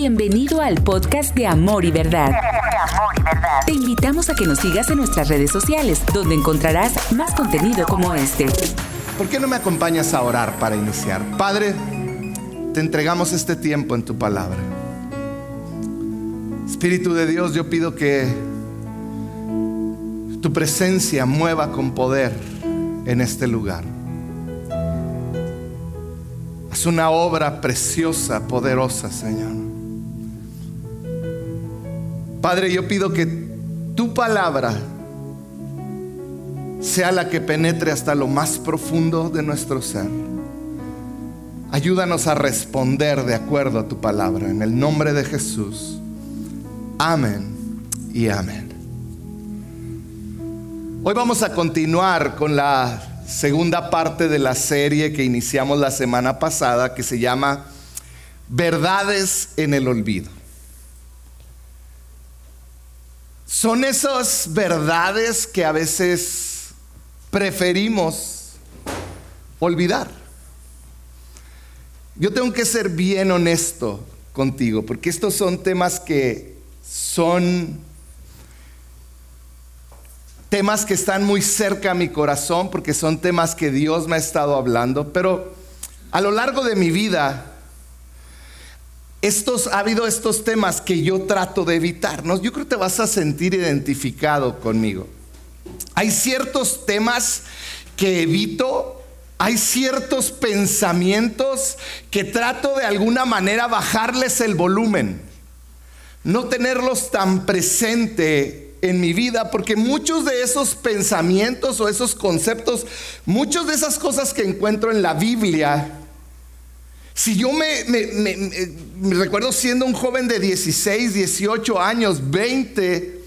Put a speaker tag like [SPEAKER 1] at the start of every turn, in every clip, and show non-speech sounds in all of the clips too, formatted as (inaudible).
[SPEAKER 1] Bienvenido al podcast de Amor y Verdad. Te invitamos a que nos sigas en nuestras redes sociales, donde encontrarás más contenido como este.
[SPEAKER 2] ¿Por qué no me acompañas a orar para iniciar? Padre, te entregamos este tiempo en tu palabra. Espíritu de Dios, yo pido que tu presencia mueva con poder en este lugar. Haz una obra preciosa, poderosa, Señor. Padre, yo pido que tu palabra sea la que penetre hasta lo más profundo de nuestro ser. Ayúdanos a responder de acuerdo a tu palabra. En el nombre de Jesús. Amén y amén. Hoy vamos a continuar con la segunda parte de la serie que iniciamos la semana pasada que se llama Verdades en el Olvido. Son esas verdades que a veces preferimos olvidar. Yo tengo que ser bien honesto contigo, porque estos son temas que son temas que están muy cerca a mi corazón, porque son temas que Dios me ha estado hablando, pero a lo largo de mi vida estos, ha habido estos temas que yo trato de evitar. Yo creo que te vas a sentir identificado conmigo. Hay ciertos temas que evito, hay ciertos pensamientos que trato de alguna manera bajarles el volumen, no tenerlos tan presente en mi vida, porque muchos de esos pensamientos o esos conceptos, muchas de esas cosas que encuentro en la Biblia, si yo me, recuerdo siendo un joven de 16, 18 años, 20,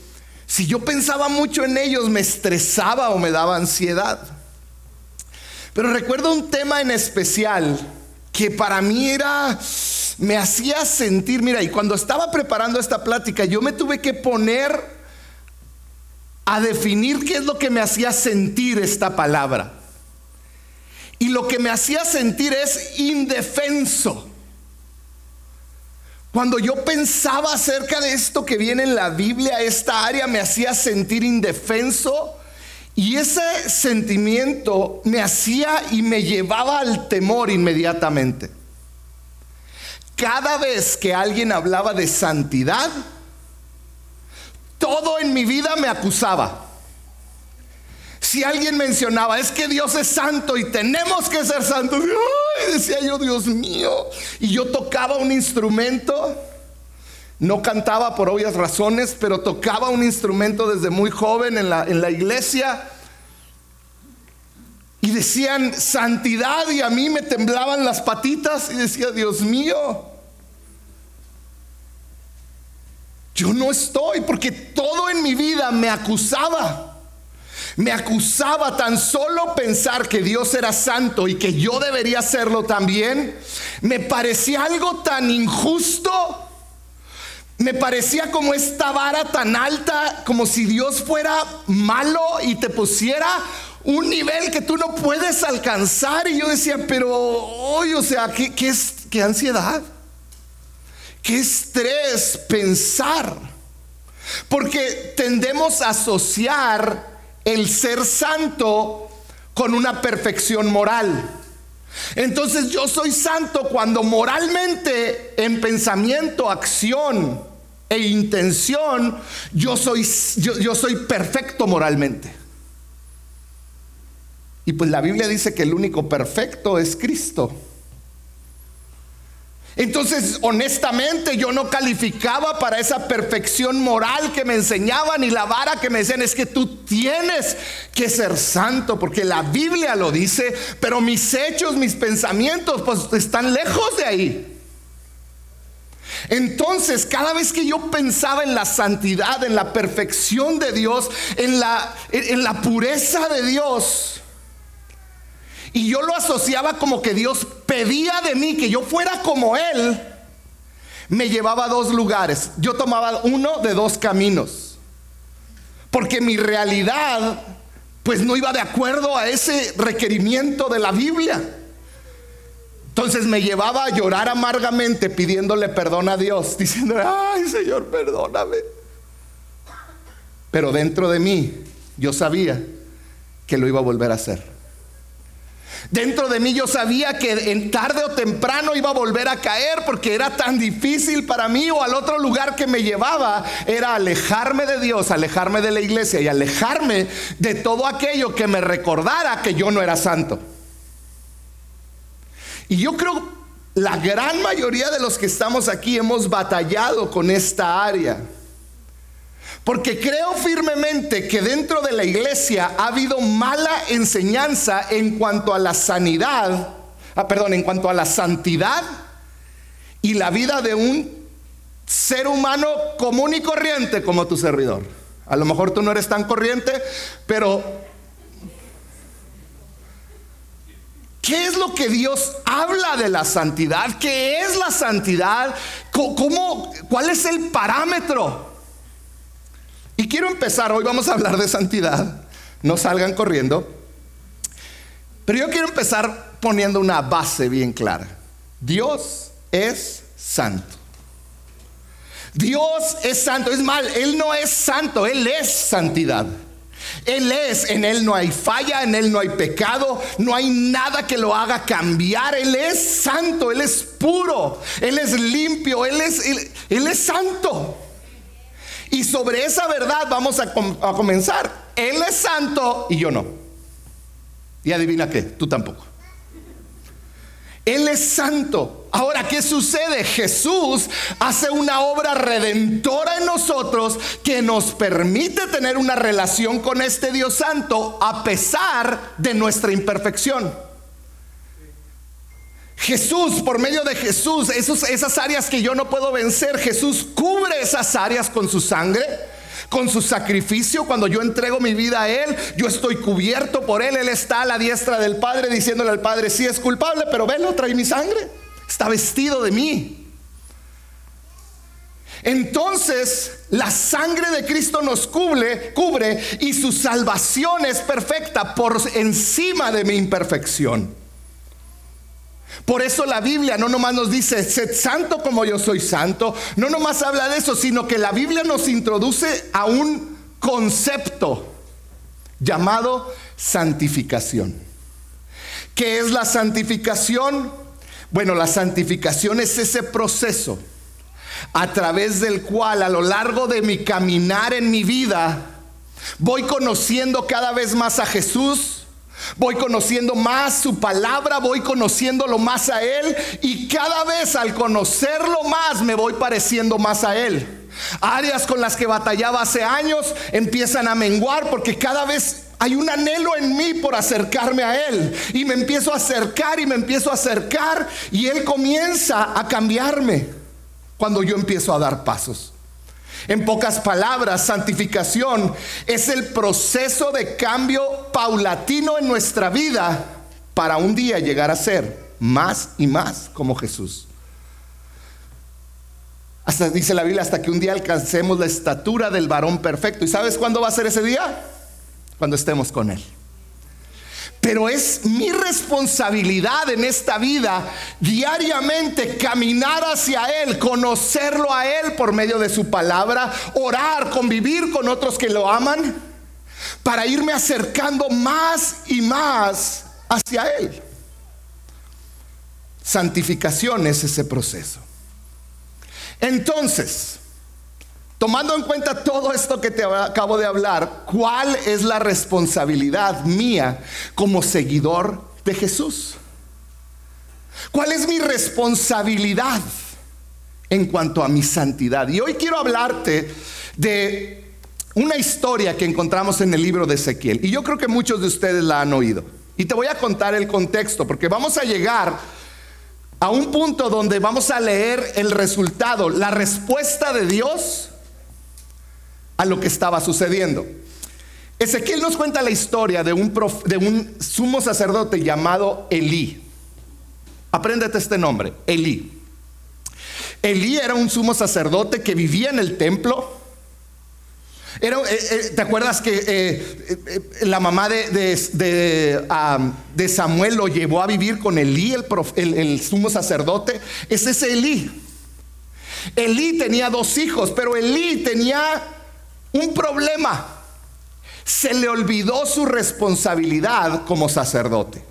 [SPEAKER 2] si yo pensaba mucho en ellos, me estresaba o me daba ansiedad. Pero recuerdo un tema en especial que para mí era, me hacía sentir, mira, y cuando estaba preparando esta plática, yo me tuve que poner a definir qué es lo que me hacía sentir esta palabra. Y lo que me hacía sentir es indefenso. Cuando yo pensaba acerca de esto que viene en la Biblia, esta área me hacía sentir indefenso y ese sentimiento me hacía y me llevaba al temor inmediatamente. Cada vez que alguien hablaba de santidad, todo en mi vida me acusaba. Si alguien mencionaba, es que Dios es santo y tenemos que ser santos, decía yo, Dios mío. Y yo tocaba un instrumento, no cantaba por obvias razones, pero tocaba un instrumento desde muy joven en la, en la iglesia. Y decían santidad y a mí me temblaban las patitas y decía, Dios mío, yo no estoy porque todo en mi vida me acusaba. Me acusaba tan solo pensar que Dios era santo y que yo debería hacerlo también. Me parecía algo tan injusto. Me parecía como esta vara tan alta, como si Dios fuera malo y te pusiera un nivel que tú no puedes alcanzar. Y yo decía, pero hoy, o sea, ¿qué, qué, es, qué ansiedad? ¿Qué estrés pensar? Porque tendemos a asociar el ser santo con una perfección moral. Entonces yo soy santo cuando moralmente, en pensamiento, acción e intención, yo soy, yo, soy perfecto moralmente. Y pues la Biblia dice que el único perfecto es Cristo. Entonces, honestamente, yo no calificaba para esa perfección moral que me enseñaban y la vara que me decían es que tú tienes que ser santo, porque la Biblia lo dice, pero mis hechos, mis pensamientos, pues están lejos de ahí. Entonces, cada vez que yo pensaba en la santidad, en la perfección de Dios, en la, en la pureza de Dios, y yo lo asociaba como que Dios pedía de mí que yo fuera como Él. Me llevaba a dos lugares. Yo tomaba uno de dos caminos. Porque mi realidad pues no iba de acuerdo a ese requerimiento de la Biblia. Entonces me llevaba a llorar amargamente pidiéndole perdón a Dios, (laughs) diciendo, ay Señor, perdóname. Pero dentro de mí yo sabía que lo iba a volver a hacer. Dentro de mí yo sabía que en tarde o temprano iba a volver a caer porque era tan difícil para mí o al otro lugar que me llevaba era alejarme de Dios, alejarme de la iglesia y alejarme de todo aquello que me recordara que yo no era santo. Y yo creo la gran mayoría de los que estamos aquí hemos batallado con esta área. Porque creo firmemente que dentro de la iglesia ha habido mala enseñanza en cuanto a la sanidad, ah, perdón, en cuanto a la santidad y la vida de un ser humano común y corriente como tu servidor. A lo mejor tú no eres tan corriente, pero ¿qué es lo que Dios habla de la santidad? ¿Qué es la santidad? ¿Cómo, ¿Cuál es el parámetro? Y quiero empezar, hoy vamos a hablar de santidad, no salgan corriendo, pero yo quiero empezar poniendo una base bien clara. Dios es santo. Dios es santo, es mal, Él no es santo, Él es santidad. Él es, en Él no hay falla, en Él no hay pecado, no hay nada que lo haga cambiar. Él es santo, Él es puro, Él es limpio, Él es, él es santo. Y sobre esa verdad vamos a, comenzar. Él es santo y yo no. Y adivina qué, tú tampoco. Él es santo. Ahora, ¿qué sucede? Jesús hace una obra redentora en nosotros que nos permite tener una relación con este Dios santo a pesar de nuestra imperfección. Jesús, por medio de Jesús, esas áreas que yo no puedo vencer, Jesús cubre esas áreas con su sangre, con su sacrificio. Cuando yo entrego mi vida a Él, yo estoy cubierto por Él. Él está a la diestra del Padre diciéndole al Padre, sí es culpable, pero velo, trae mi sangre. Está vestido de mí. Entonces, la sangre de Cristo nos cubre, cubre y su salvación es perfecta por encima de mi imperfección. Por eso la Biblia no nomás nos dice, sed santo como yo soy santo, no nomás habla de eso, sino que la Biblia nos introduce a un concepto llamado santificación. ¿Qué es la santificación? Bueno, la santificación es ese proceso a través del cual a lo largo de mi caminar en mi vida voy conociendo cada vez más a Jesús Voy conociendo más su palabra, voy conociéndolo más a Él y cada vez al conocerlo más me voy pareciendo más a Él. Áreas con las que batallaba hace años empiezan a menguar porque cada vez hay un anhelo en mí por acercarme a Él. Y me empiezo a acercar y me empiezo a acercar y Él comienza a cambiarme cuando yo empiezo a dar pasos. En pocas palabras, santificación es el proceso de cambio paulatino en nuestra vida para un día llegar a ser más y más como Jesús. Hasta dice la Biblia, hasta que un día alcancemos la estatura del varón perfecto. ¿Y sabes cuándo va a ser ese día? Cuando estemos con Él. Pero es mi responsabilidad en esta vida diariamente caminar hacia Él, conocerlo a Él por medio de su palabra, orar, convivir con otros que lo aman, para irme acercando más y más hacia Él. Santificación es ese proceso. Entonces, Tomando en cuenta todo esto que te acabo de hablar, ¿cuál es la responsabilidad mía como seguidor de Jesús? ¿Cuál es mi responsabilidad en cuanto a mi santidad? Y hoy quiero hablarte de una historia que encontramos en el libro de Ezequiel. Y yo creo que muchos de ustedes la han oído. Y te voy a contar el contexto, porque vamos a llegar a un punto donde vamos a leer el resultado, la respuesta de Dios a lo que estaba sucediendo. Ezequiel nos cuenta la historia de un, de un sumo sacerdote llamado Elí. Apréndete este nombre, Elí. Elí era un sumo sacerdote que vivía en el templo. Era, eh, eh, ¿Te acuerdas que eh, la mamá de, de, Samuel lo llevó a vivir con Elí, el, el, sumo sacerdote? Es ese Elí. Elí tenía dos hijos, pero Elí tenía un problema. Se le olvidó su responsabilidad como sacerdote.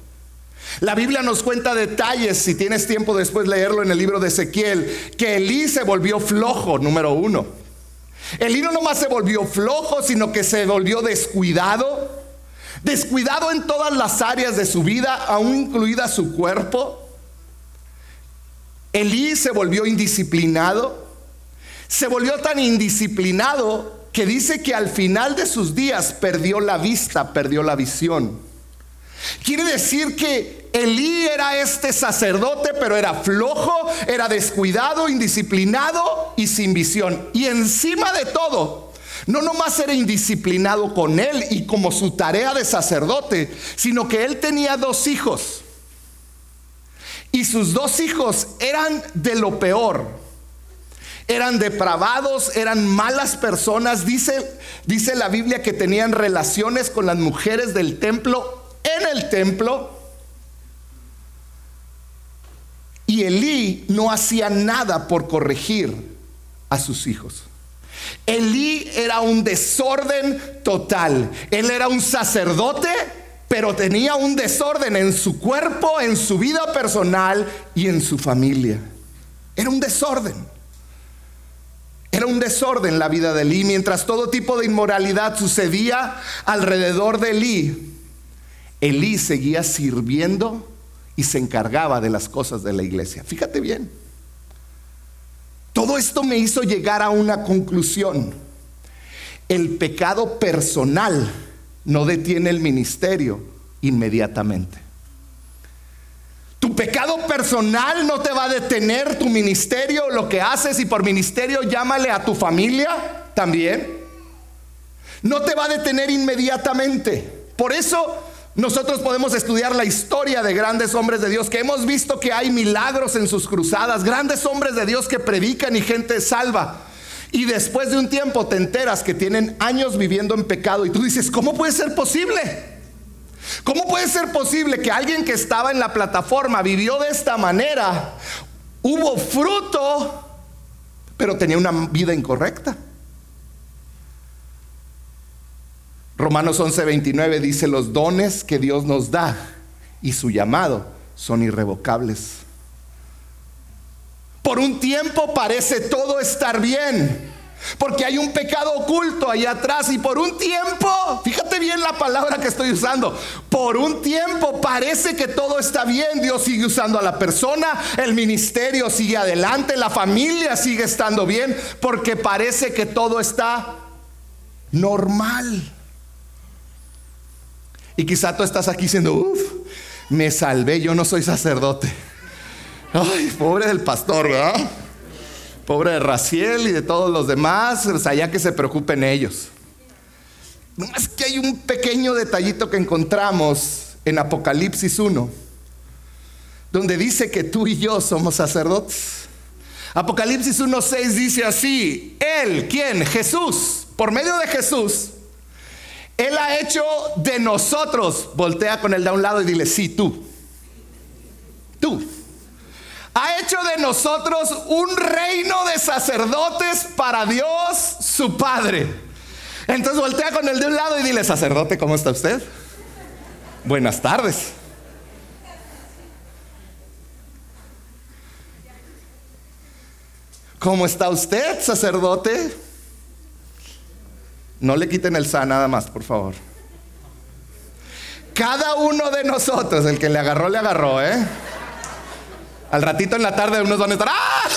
[SPEAKER 2] La Biblia nos cuenta detalles, si tienes tiempo después leerlo en el libro de Ezequiel, que Elí se volvió flojo, número uno. El no nomás se volvió flojo, sino que se volvió descuidado. Descuidado en todas las áreas de su vida, aún incluida su cuerpo. Elí se volvió indisciplinado. Se volvió tan indisciplinado que dice que al final de sus días perdió la vista, perdió la visión. Quiere decir que Elí era este sacerdote, pero era flojo, era descuidado, indisciplinado y sin visión. Y encima de todo, no nomás era indisciplinado con él y como su tarea de sacerdote, sino que él tenía dos hijos. Y sus dos hijos eran de lo peor. Eran depravados, eran malas personas. Dice, dice la Biblia que tenían relaciones con las mujeres del templo en el templo Y Elí no hacía nada por corregir a sus hijos. Elí era un desorden total. Él era un sacerdote, pero tenía un desorden en su cuerpo, en su vida personal y en su familia. Era un desorden. Era un desorden la vida de Elí. Mientras todo tipo de inmoralidad sucedía alrededor de Elí, Elí seguía sirviendo y se encargaba de las cosas de la iglesia. Fíjate bien. Todo esto me hizo llegar a una conclusión. El pecado personal no detiene el ministerio inmediatamente. Pecado personal no te va a detener tu ministerio, lo que haces y por ministerio llámale a tu familia también. No te va a detener inmediatamente. Por eso nosotros podemos estudiar la historia de grandes hombres de Dios, que hemos visto que hay milagros en sus cruzadas, grandes hombres de Dios que predican y gente salva. Y después de un tiempo te enteras que tienen años viviendo en pecado y tú dices, ¿cómo puede ser posible? ¿Cómo puede ser posible que alguien que estaba en la plataforma vivió de esta manera, hubo fruto, pero tenía una vida incorrecta? Romanos 11:29 dice, los dones que Dios nos da y su llamado son irrevocables. Por un tiempo parece todo estar bien, porque hay un pecado oculto ahí atrás y por un tiempo, fíjate bien la palabra que estoy usando, por un tiempo parece que todo está bien, Dios sigue usando a la persona, el ministerio sigue adelante, la familia sigue estando bien, porque parece que todo está normal. Y quizá tú estás aquí diciendo, uff, me salvé, yo no soy sacerdote. Ay, pobre del pastor, ¿verdad? Pobre de Raciel y de todos los demás, pues allá que se preocupen ellos. Es que hay un pequeño detallito que encontramos en Apocalipsis 1, donde dice que tú y yo somos sacerdotes. Apocalipsis 1.6 dice así, Él, ¿quién? Jesús, por medio de Jesús, él ha hecho de nosotros, voltea con el de un lado y dile, sí, tú. Tú. Ha hecho de nosotros un reino de sacerdotes para Dios su Padre. Entonces voltea con el de un lado y dile, sacerdote, ¿cómo está usted? Buenas tardes. ¿Cómo está usted, sacerdote? No le quiten el sa nada más, por favor. Cada uno de nosotros, el que le agarró, le agarró, ¿eh? Al ratito en la tarde unos van a estar. ¡Ah!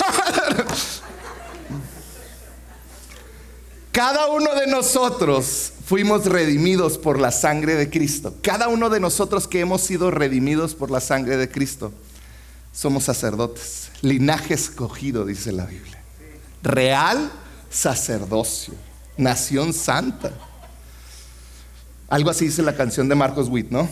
[SPEAKER 2] Cada uno de nosotros fuimos redimidos por la sangre de Cristo. Cada uno de nosotros que hemos sido redimidos por la sangre de Cristo somos sacerdotes. Linaje escogido, dice la Biblia. Real sacerdocio nación santa. Algo así dice la canción de Marcos Witt, ¿no?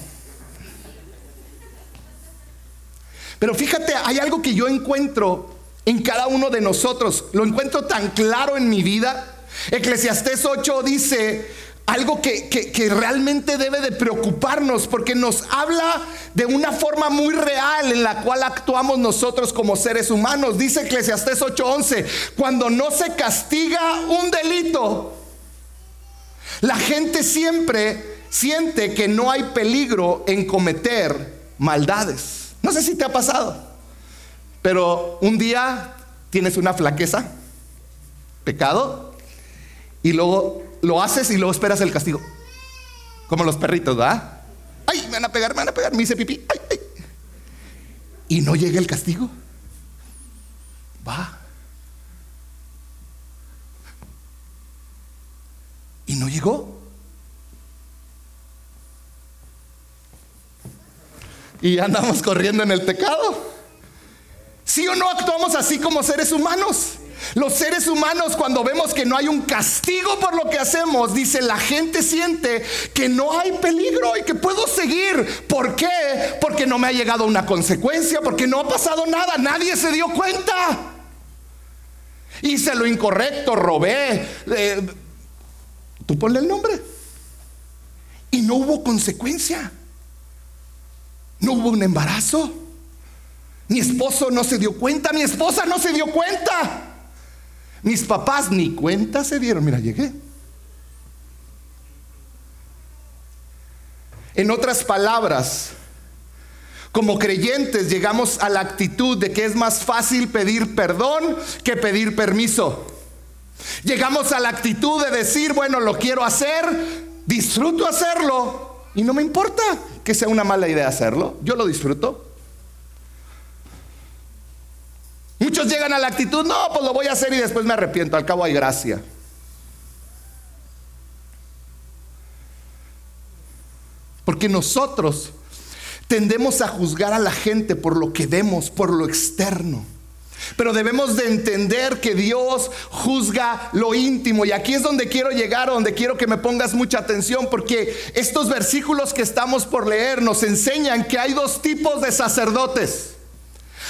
[SPEAKER 2] Pero fíjate, hay algo que yo encuentro en cada uno de nosotros. Lo encuentro tan claro en mi vida. Eclesiastés 8 dice algo que, que, realmente debe de preocuparnos porque nos habla de una forma muy real en la cual actuamos nosotros como seres humanos. Dice Eclesiastés 8:11, cuando no se castiga un delito, la gente siempre siente que no hay peligro en cometer maldades. No sé si te ha pasado, pero un día tienes una flaqueza, pecado, y luego lo haces y luego esperas el castigo. Como los perritos, ¿verdad? Ay, me van a pegar, me van a pegar, me hice pipí. Ay, ay. Y no llega el castigo. Va. Y no llegó. Y andamos corriendo en el pecado. ¿Sí o no actuamos así como seres humanos? Los seres humanos cuando vemos que no hay un castigo por lo que hacemos, dice, la gente siente que no hay peligro y que puedo seguir. ¿Por qué? Porque no me ha llegado una consecuencia, porque no ha pasado nada, nadie se dio cuenta. Hice lo incorrecto, robé. Eh, tú ponle el nombre. Y no hubo consecuencia. No hubo un embarazo. Mi esposo no se dio cuenta, mi esposa no se dio cuenta. Mis papás ni cuenta se dieron. Mira, llegué. En otras palabras, como creyentes llegamos a la actitud de que es más fácil pedir perdón que pedir permiso. Llegamos a la actitud de decir, bueno, lo quiero hacer, disfruto hacerlo y no me importa que sea una mala idea hacerlo, yo lo disfruto. Muchos llegan a la actitud, no, pues lo voy a hacer y después me arrepiento, al cabo hay gracia. Porque nosotros tendemos a juzgar a la gente por lo que vemos, por lo externo. Pero debemos de entender que Dios juzga lo íntimo. Y aquí es donde quiero llegar, donde quiero que me pongas mucha atención, porque estos versículos que estamos por leer nos enseñan que hay dos tipos de sacerdotes.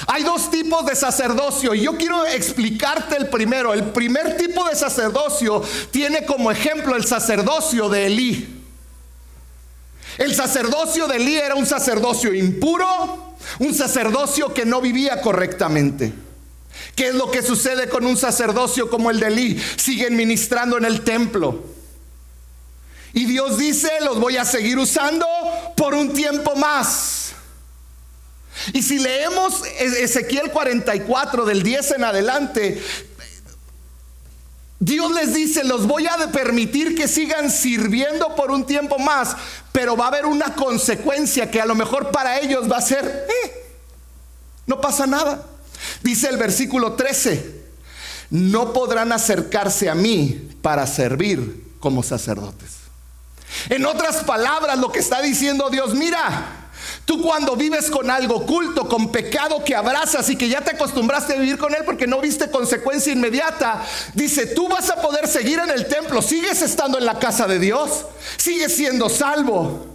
[SPEAKER 2] Hay dos tipos de sacerdocio y yo quiero explicarte el primero. El primer tipo de sacerdocio tiene como ejemplo el sacerdocio de Elí. El sacerdocio de Elí era un sacerdocio impuro, un sacerdocio que no vivía correctamente. ¿Qué es lo que sucede con un sacerdocio como el de Elí? Siguen ministrando en el templo. Y Dios dice, los voy a seguir usando por un tiempo más. Y si leemos Ezequiel 44 del 10 en adelante, Dios les dice, los voy a permitir que sigan sirviendo por un tiempo más, pero va a haber una consecuencia que a lo mejor para ellos va a ser, eh, no pasa nada. Dice el versículo 13, no podrán acercarse a mí para servir como sacerdotes. En otras palabras, lo que está diciendo Dios, mira, Tú cuando vives con algo oculto, con pecado que abrazas y que ya te acostumbraste a vivir con él porque no viste consecuencia inmediata, dice, tú vas a poder seguir en el templo, sigues estando en la casa de Dios, sigues siendo salvo.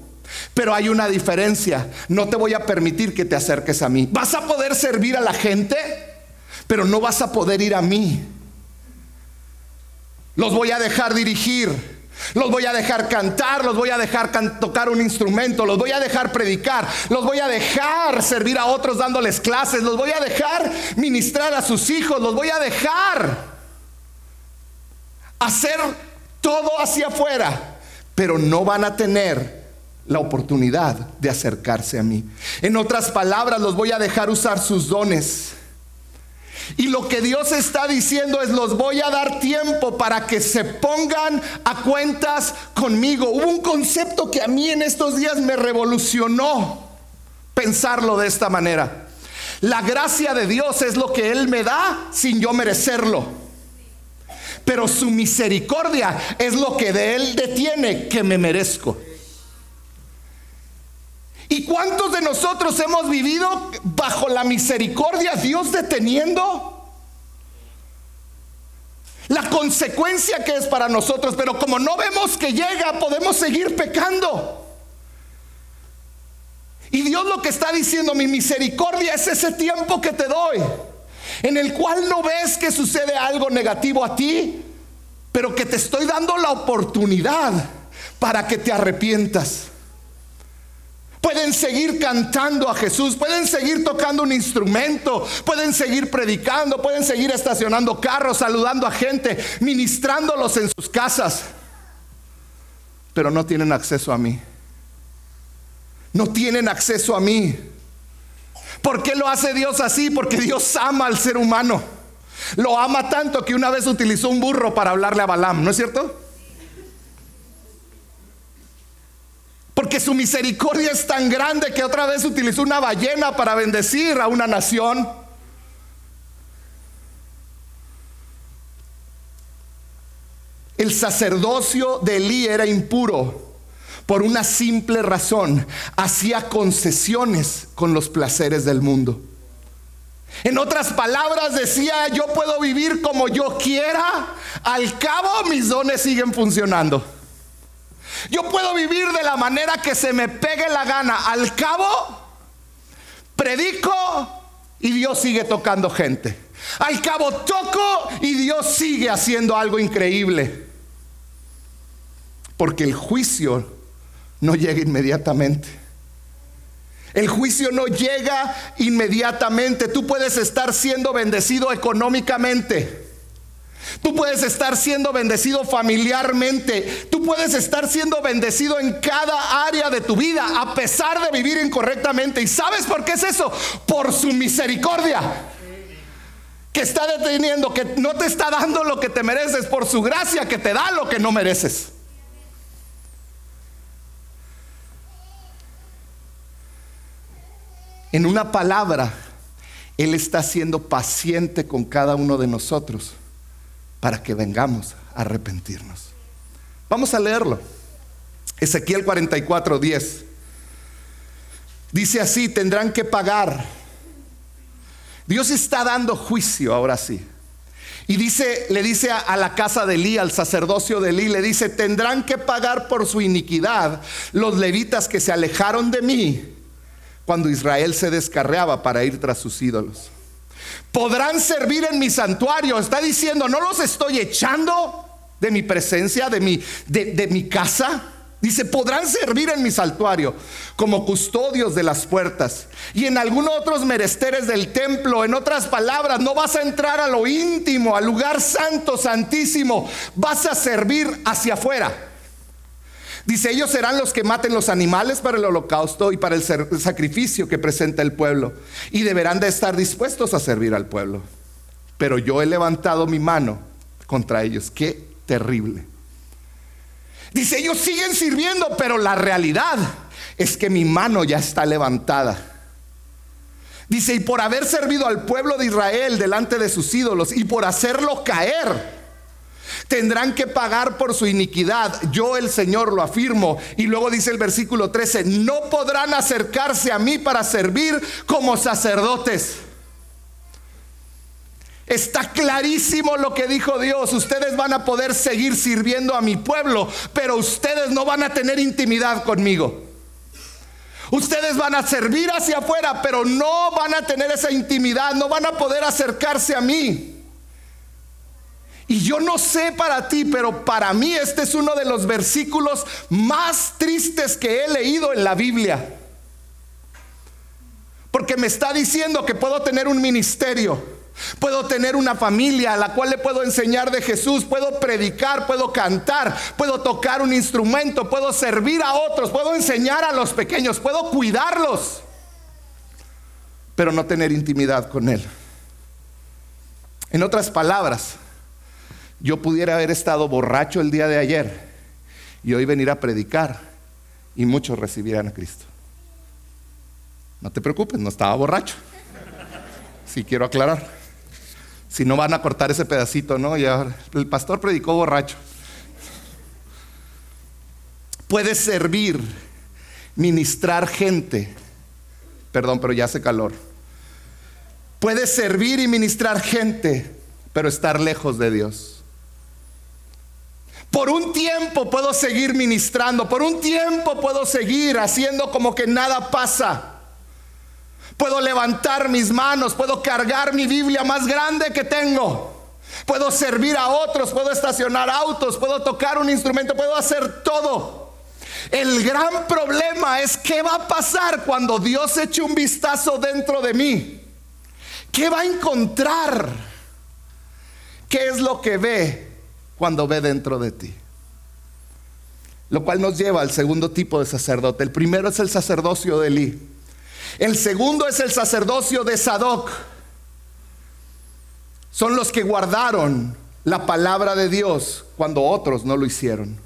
[SPEAKER 2] Pero hay una diferencia, no te voy a permitir que te acerques a mí. Vas a poder servir a la gente, pero no vas a poder ir a mí. Los voy a dejar dirigir. Los voy a dejar cantar, los voy a dejar tocar un instrumento, los voy a dejar predicar, los voy a dejar servir a otros dándoles clases, los voy a dejar ministrar a sus hijos, los voy a dejar hacer todo hacia afuera, pero no van a tener la oportunidad de acercarse a mí. En otras palabras, los voy a dejar usar sus dones y lo que Dios está diciendo es, los voy a dar tiempo para que se pongan a cuentas conmigo. Hubo un concepto que a mí en estos días me revolucionó pensarlo de esta manera. La gracia de Dios es lo que Él me da sin yo merecerlo. Pero su misericordia es lo que de Él detiene que me merezco. ¿Y cuántos de nosotros hemos vivido bajo la misericordia, Dios deteniendo? La consecuencia que es para nosotros, pero como no vemos que llega, podemos seguir pecando. Y Dios lo que está diciendo, mi misericordia es ese tiempo que te doy, en el cual no ves que sucede algo negativo a ti, pero que te estoy dando la oportunidad para que te arrepientas. Pueden seguir cantando a Jesús, pueden seguir tocando un instrumento, pueden seguir predicando, pueden seguir estacionando carros, saludando a gente, ministrándolos en sus casas, pero no tienen acceso a mí. No tienen acceso a mí. ¿Por qué lo hace Dios así? Porque Dios ama al ser humano. Lo ama tanto que una vez utilizó un burro para hablarle a Balaam, ¿no es cierto? Porque su misericordia es tan grande que otra vez utilizó una ballena para bendecir a una nación. El sacerdocio de Elí era impuro por una simple razón. Hacía concesiones con los placeres del mundo. En otras palabras decía, yo puedo vivir como yo quiera, al cabo mis dones siguen funcionando. Yo puedo vivir de la manera que se me pegue la gana. Al cabo, predico y Dios sigue tocando gente. Al cabo, toco y Dios sigue haciendo algo increíble. Porque el juicio no llega inmediatamente. El juicio no llega inmediatamente. Tú puedes estar siendo bendecido económicamente. Tú puedes estar siendo bendecido familiarmente. Tú puedes estar siendo bendecido en cada área de tu vida a pesar de vivir incorrectamente. ¿Y sabes por qué es eso? Por su misericordia. Que está deteniendo, que no te está dando lo que te mereces, por su gracia que te da lo que no mereces. En una palabra, Él está siendo paciente con cada uno de nosotros para que vengamos a arrepentirnos. Vamos a leerlo. Ezequiel 44, 10. Dice así, tendrán que pagar. Dios está dando juicio ahora sí. Y dice, le dice a, a, la casa de Elí, al sacerdocio de Elí, le dice, tendrán que pagar por su iniquidad los levitas que se alejaron de mí cuando Israel se descarreaba para ir tras sus ídolos podrán servir en mi santuario. Está diciendo, no los estoy echando de mi presencia, de mi, de, de mi casa. Dice, podrán servir en mi santuario como custodios de las puertas y en algunos otros meresteres del templo. En otras palabras, no vas a entrar a lo íntimo, al lugar santo, santísimo. Vas a servir hacia afuera. Dice, ellos serán los que maten los animales para el holocausto y para el sacrificio que presenta el pueblo. Y deberán de estar dispuestos a servir al pueblo. Pero yo he levantado mi mano contra ellos. Qué terrible. Dice, ellos siguen sirviendo, pero la realidad es que mi mano ya está levantada. Dice, y por haber servido al pueblo de Israel delante de sus ídolos y por hacerlo caer, Tendrán que pagar por su iniquidad. Yo el Señor lo afirmo. Y luego dice el versículo 13, no podrán acercarse a mí para servir como sacerdotes. Está clarísimo lo que dijo Dios. Ustedes van a poder seguir sirviendo a mi pueblo, pero ustedes no van a tener intimidad conmigo. Ustedes van a servir hacia afuera, pero no van a tener esa intimidad, no van a poder acercarse a mí. Y yo no sé para ti, pero para mí este es uno de los versículos más tristes que he leído en la Biblia. Porque me está diciendo que puedo tener un ministerio. Puedo tener una familia a la cual le puedo enseñar de Jesús, puedo predicar, puedo cantar, puedo tocar un instrumento, puedo servir a otros, puedo enseñar a los pequeños, puedo cuidarlos, pero no tener intimidad con Él. En otras palabras, yo pudiera haber estado borracho el día de ayer y hoy venir a predicar y muchos recibirán a Cristo. No te preocupes, no estaba borracho. Si quiero aclarar. Si no van a cortar ese pedacito, ¿no? El pastor predicó borracho. Puedes servir, ministrar gente. Perdón, pero ya hace calor. Puedes servir y ministrar gente, pero estar lejos de Dios. Por un tiempo puedo seguir ministrando, por un tiempo puedo seguir haciendo como que nada pasa. Puedo levantar mis manos, puedo cargar mi Biblia más grande que tengo. Puedo servir a otros, puedo estacionar autos, puedo tocar un instrumento, puedo hacer todo. El gran problema es qué va a pasar cuando Dios eche un vistazo dentro de mí. ¿Qué va a encontrar? ¿Qué es lo que ve cuando ve dentro de ti? Lo cual nos lleva al segundo tipo de sacerdote. El primero es el sacerdocio de Elí. El segundo es el sacerdocio de Sadoc. Son los que guardaron la palabra de Dios cuando otros no lo hicieron.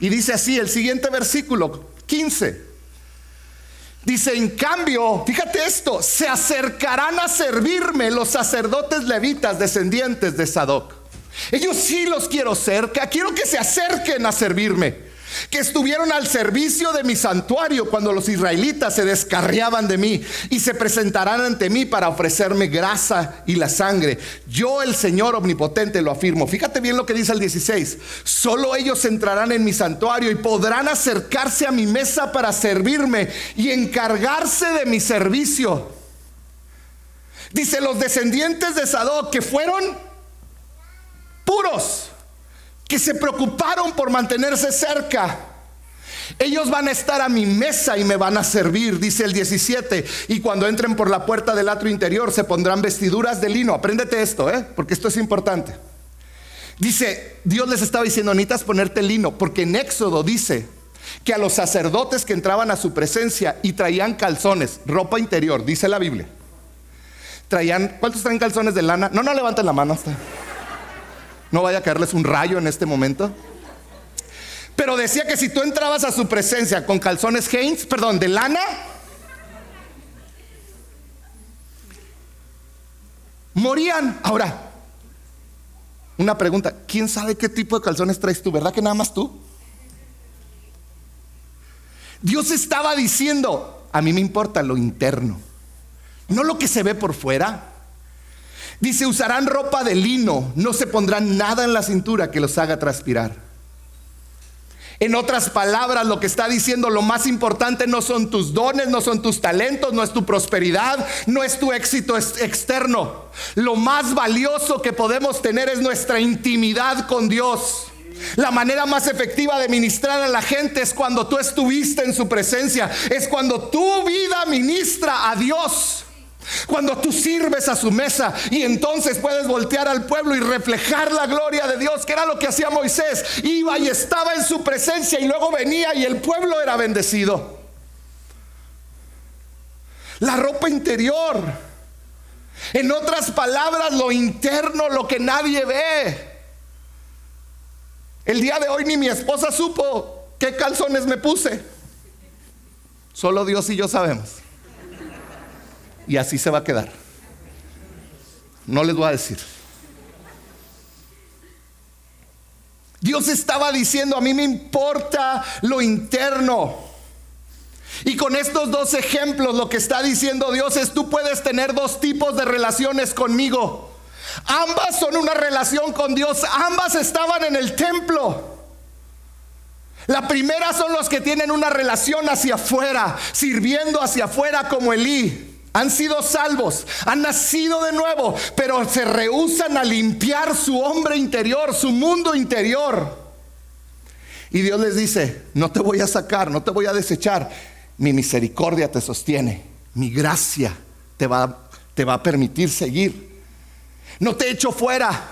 [SPEAKER 2] Y dice así el siguiente versículo 15. Dice, en cambio, fíjate esto, se acercarán a servirme los sacerdotes levitas descendientes de Sadoc. Ellos sí los quiero cerca, quiero que se acerquen a servirme que estuvieron al servicio de mi santuario cuando los israelitas se descarriaban de mí y se presentarán ante mí para ofrecerme grasa y la sangre. Yo el Señor omnipotente lo afirmo. Fíjate bien lo que dice el 16. Solo ellos entrarán en mi santuario y podrán acercarse a mi mesa para servirme y encargarse de mi servicio. Dice los descendientes de Sadoc que fueron puros que se preocuparon por mantenerse cerca. Ellos van a estar a mi mesa y me van a servir, dice el 17. Y cuando entren por la puerta del atrio interior se pondrán vestiduras de lino. Apréndete esto, ¿eh? porque esto es importante. Dice, Dios les estaba diciendo, necesitas ponerte lino, porque en Éxodo dice que a los sacerdotes que entraban a su presencia y traían calzones, ropa interior, dice la Biblia. Traían, ¿cuántos traen calzones de lana? No, no levanten la mano. Hasta. No vaya a caerles un rayo en este momento. Pero decía que si tú entrabas a su presencia con calzones Hanes, perdón, de lana, morían. Ahora, una pregunta, ¿quién sabe qué tipo de calzones traes tú? ¿Verdad que nada más tú? Dios estaba diciendo, a mí me importa lo interno, no lo que se ve por fuera. Dice, usarán ropa de lino, no se pondrán nada en la cintura que los haga transpirar. En otras palabras, lo que está diciendo, lo más importante no son tus dones, no son tus talentos, no es tu prosperidad, no es tu éxito externo. Lo más valioso que podemos tener es nuestra intimidad con Dios. La manera más efectiva de ministrar a la gente es cuando tú estuviste en su presencia, es cuando tu vida ministra a Dios. Cuando tú sirves a su mesa y entonces puedes voltear al pueblo y reflejar la gloria de Dios, que era lo que hacía Moisés. Iba y estaba en su presencia y luego venía y el pueblo era bendecido. La ropa interior. En otras palabras, lo interno, lo que nadie ve. El día de hoy ni mi esposa supo qué calzones me puse. Solo Dios y yo sabemos. Y así se va a quedar. No les voy a decir. Dios estaba diciendo, a mí me importa lo interno. Y con estos dos ejemplos lo que está diciendo Dios es, tú puedes tener dos tipos de relaciones conmigo. Ambas son una relación con Dios, ambas estaban en el templo. La primera son los que tienen una relación hacia afuera, sirviendo hacia afuera como Elí han sido salvos, han nacido de nuevo, pero se rehusan a limpiar su hombre interior, su mundo interior. Y Dios les dice, no te voy a sacar, no te voy a desechar, mi misericordia te sostiene, mi gracia te va, te va a permitir seguir. No te echo fuera,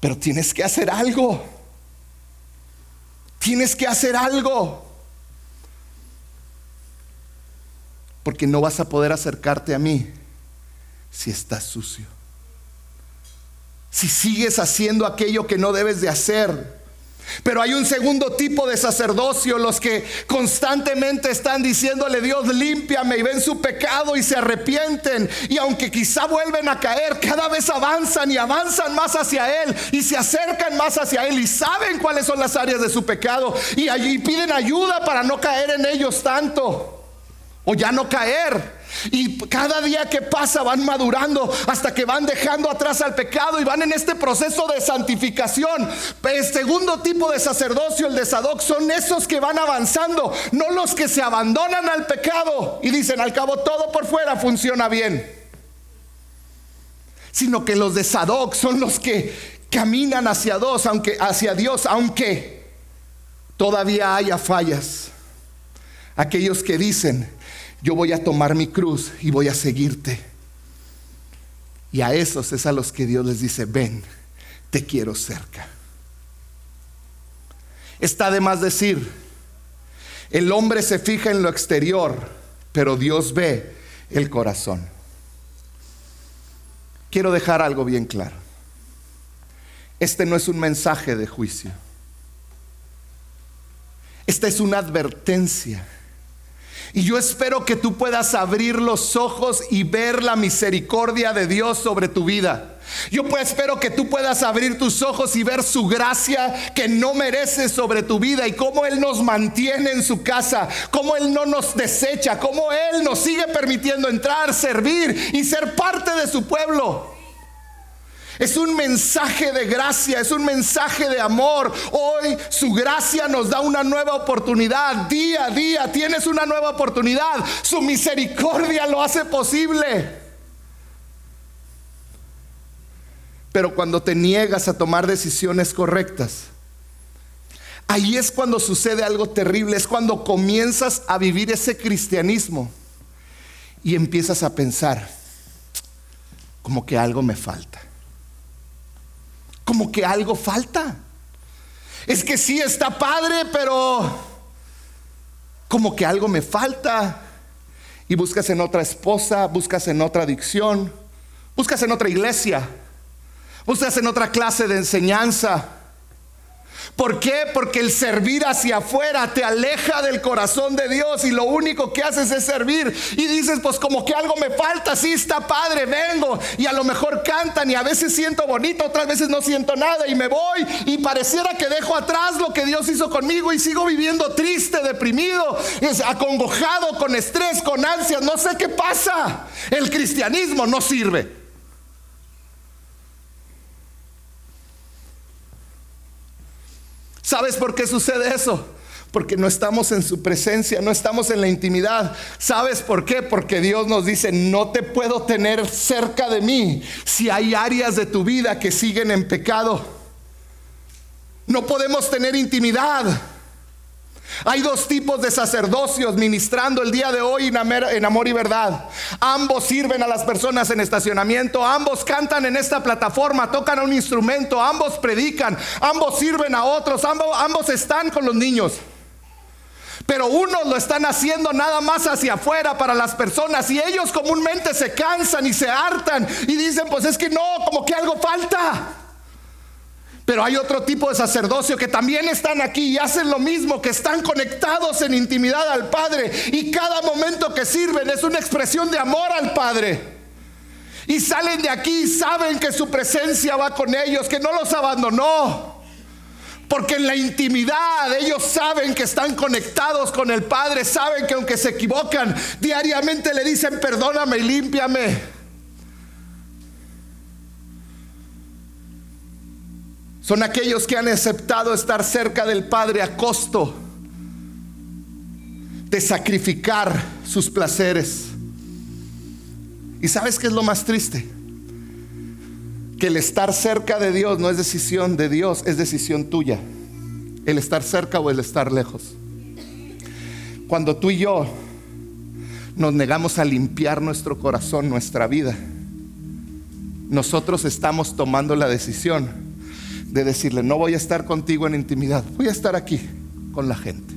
[SPEAKER 2] pero tienes que hacer algo. Tienes que hacer algo. Porque no vas a poder acercarte a mí si estás sucio. Si sigues haciendo aquello que no debes de hacer. Pero hay un segundo tipo de sacerdocio, los que constantemente están diciéndole Dios, límpiame y ven su pecado y se arrepienten. Y aunque quizá vuelven a caer, cada vez avanzan y avanzan más hacia Él y se acercan más hacia Él y saben cuáles son las áreas de su pecado y allí piden ayuda para no caer en ellos tanto o ya no caer. Y cada día que pasa van madurando hasta que van dejando atrás al pecado y van en este proceso de santificación. El segundo tipo de sacerdocio, el de Sadoc, son esos que van avanzando, no los que se abandonan al pecado y dicen, al cabo todo por fuera funciona bien. sino que los de Sadoc son los que caminan hacia Dios, aunque hacia Dios, aunque todavía haya fallas. Aquellos que dicen, yo voy a tomar mi cruz y voy a seguirte. Y a esos es a los que Dios les dice, ven, te quiero cerca. Está de más decir, el hombre se fija en lo exterior, pero Dios ve el corazón. Quiero dejar algo bien claro. Este no es un mensaje de juicio. Esta es una advertencia y yo espero que tú puedas abrir los ojos y ver la misericordia de Dios sobre tu vida. Yo pues espero que tú puedas abrir tus ojos y ver su gracia que no mereces sobre tu vida y cómo Él nos mantiene en su casa, cómo Él no nos desecha, cómo Él nos sigue permitiendo entrar, servir y ser parte de su pueblo. Es un mensaje de gracia, es un mensaje de amor. Hoy su gracia nos da una nueva oportunidad. Día a día tienes una nueva oportunidad. Su misericordia lo hace posible. Pero cuando te niegas a tomar decisiones correctas, ahí es cuando sucede algo terrible. Es cuando comienzas a vivir ese cristianismo y empiezas a pensar como que algo me falta como que algo falta. Es que sí está padre, pero como que algo me falta. Y buscas en otra esposa, buscas en otra adicción, buscas en otra iglesia, buscas en otra clase de enseñanza ¿Por qué? Porque el servir hacia afuera te aleja del corazón de Dios y lo único que haces es servir. Y dices, pues como que algo me falta, sí está padre, vengo. Y a lo mejor cantan y a veces siento bonito, otras veces no siento nada y me voy y pareciera que dejo atrás lo que Dios hizo conmigo y sigo viviendo triste, deprimido, acongojado, con estrés, con ansias, no sé qué pasa. El cristianismo no sirve. ¿Sabes por qué sucede eso? Porque no estamos en su presencia, no estamos en la intimidad. ¿Sabes por qué? Porque Dios nos dice, no te puedo tener cerca de mí si hay áreas de tu vida que siguen en pecado. No podemos tener intimidad hay dos tipos de sacerdocios ministrando el día de hoy en amor y verdad. Ambos sirven a las personas en estacionamiento, ambos cantan en esta plataforma, tocan un instrumento, ambos predican, ambos sirven a otros, ambos, están con los niños. Pero unos lo están haciendo nada más hacia afuera para las personas y ellos comúnmente se cansan y se hartan y dicen, pues es que no, como que algo falta. Pero hay otro tipo de sacerdocio que también están aquí y hacen lo mismo, que están conectados en intimidad al Padre. Y cada momento que sirven es una expresión de amor al Padre. Y salen de aquí y saben que su presencia va con ellos, que no los abandonó. Porque en la intimidad ellos saben que están conectados con el Padre, saben que aunque se equivocan, diariamente le dicen, perdóname y límpiame. Son aquellos que han aceptado estar cerca del Padre a costo de sacrificar sus placeres. ¿Y sabes qué es lo más triste? Que el estar cerca de Dios no es decisión de Dios, es decisión tuya. El estar cerca o el estar lejos. Cuando tú y yo nos negamos a limpiar nuestro corazón, nuestra vida, nosotros estamos tomando la decisión de decirle, no voy a estar contigo en intimidad, voy a estar aquí con la gente.